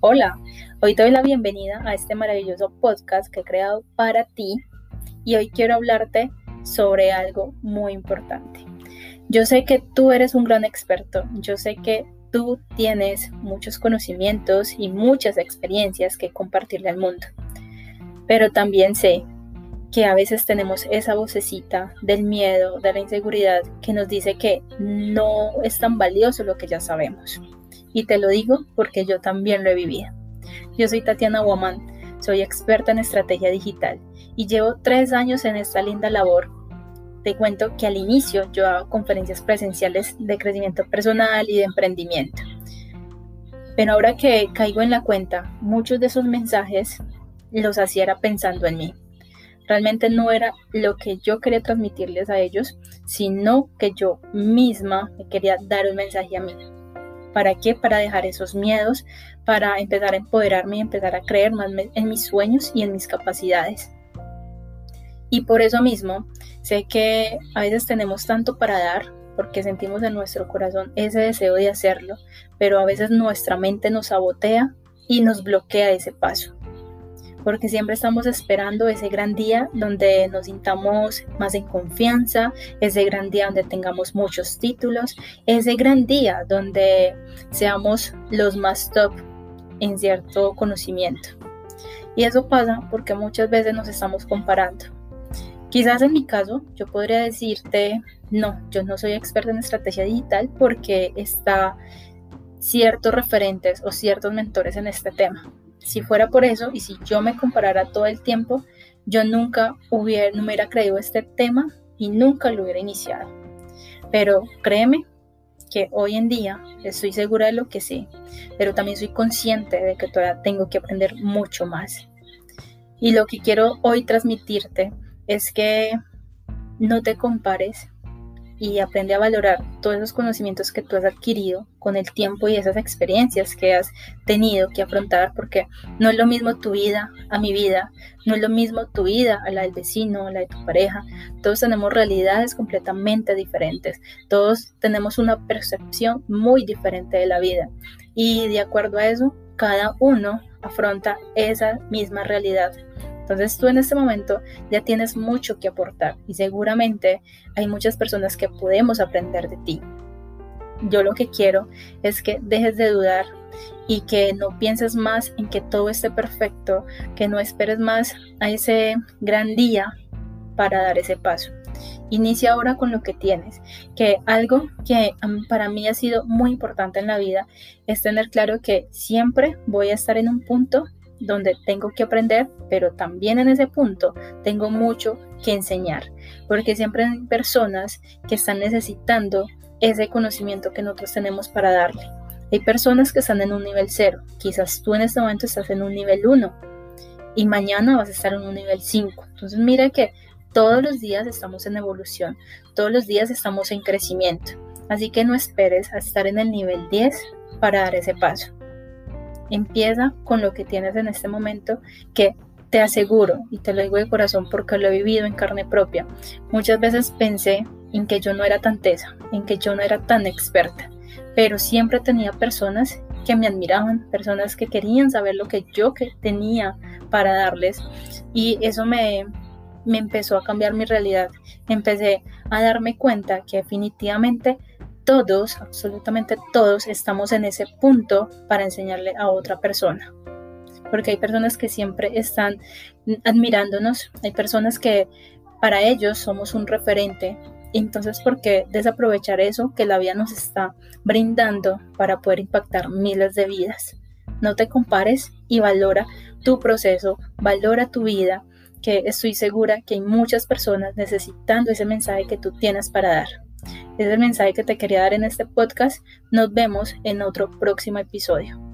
Hola, hoy te doy la bienvenida a este maravilloso podcast que he creado para ti y hoy quiero hablarte sobre algo muy importante. Yo sé que tú eres un gran experto, yo sé que tú tienes muchos conocimientos y muchas experiencias que compartirle al mundo, pero también sé que a veces tenemos esa vocecita del miedo, de la inseguridad, que nos dice que no es tan valioso lo que ya sabemos. Y te lo digo porque yo también lo he vivido. Yo soy Tatiana Woman, soy experta en estrategia digital y llevo tres años en esta linda labor. Te cuento que al inicio yo hago conferencias presenciales de crecimiento personal y de emprendimiento. Pero ahora que caigo en la cuenta, muchos de esos mensajes los hacía pensando en mí Realmente no era lo que yo quería transmitirles a ellos, sino que yo misma me quería dar un mensaje a mí. ¿Para qué? Para dejar esos miedos, para empezar a empoderarme y empezar a creer más en mis sueños y en mis capacidades. Y por eso mismo, sé que a veces tenemos tanto para dar, porque sentimos en nuestro corazón ese deseo de hacerlo, pero a veces nuestra mente nos sabotea y nos bloquea ese paso porque siempre estamos esperando ese gran día donde nos sintamos más en confianza, ese gran día donde tengamos muchos títulos, ese gran día donde seamos los más top en cierto conocimiento. Y eso pasa porque muchas veces nos estamos comparando. Quizás en mi caso yo podría decirte, no, yo no soy experta en estrategia digital porque está ciertos referentes o ciertos mentores en este tema. Si fuera por eso y si yo me comparara todo el tiempo, yo nunca hubiera, no hubiera creído este tema y nunca lo hubiera iniciado. Pero créeme que hoy en día estoy segura de lo que sé, pero también soy consciente de que todavía tengo que aprender mucho más. Y lo que quiero hoy transmitirte es que no te compares y aprende a valorar todos esos conocimientos que tú has adquirido con el tiempo y esas experiencias que has tenido que afrontar, porque no es lo mismo tu vida a mi vida, no es lo mismo tu vida a la del vecino, a la de tu pareja. Todos tenemos realidades completamente diferentes, todos tenemos una percepción muy diferente de la vida. Y de acuerdo a eso, cada uno afronta esa misma realidad entonces tú en este momento ya tienes mucho que aportar y seguramente hay muchas personas que podemos aprender de ti. Yo lo que quiero es que dejes de dudar y que no pienses más en que todo esté perfecto, que no esperes más a ese gran día para dar ese paso. Inicia ahora con lo que tienes, que algo que para mí ha sido muy importante en la vida es tener claro que siempre voy a estar en un punto donde tengo que aprender, pero también en ese punto tengo mucho que enseñar, porque siempre hay personas que están necesitando ese conocimiento que nosotros tenemos para darle. Hay personas que están en un nivel cero, quizás tú en este momento estás en un nivel 1 y mañana vas a estar en un nivel 5. Entonces mira que todos los días estamos en evolución, todos los días estamos en crecimiento. Así que no esperes a estar en el nivel 10 para dar ese paso. Empieza con lo que tienes en este momento, que te aseguro, y te lo digo de corazón porque lo he vivido en carne propia, muchas veces pensé en que yo no era tan tesa, en que yo no era tan experta, pero siempre tenía personas que me admiraban, personas que querían saber lo que yo que tenía para darles y eso me, me empezó a cambiar mi realidad. Empecé a darme cuenta que definitivamente todos, absolutamente todos, estamos en ese punto para enseñarle a otra persona. Porque hay personas que siempre están admirándonos, hay personas que para ellos somos un referente. Entonces, ¿por qué desaprovechar eso que la vida nos está brindando para poder impactar miles de vidas? No te compares y valora tu proceso, valora tu vida, que estoy segura que hay muchas personas necesitando ese mensaje que tú tienes para dar. Es el mensaje que te quería dar en este podcast. Nos vemos en otro próximo episodio.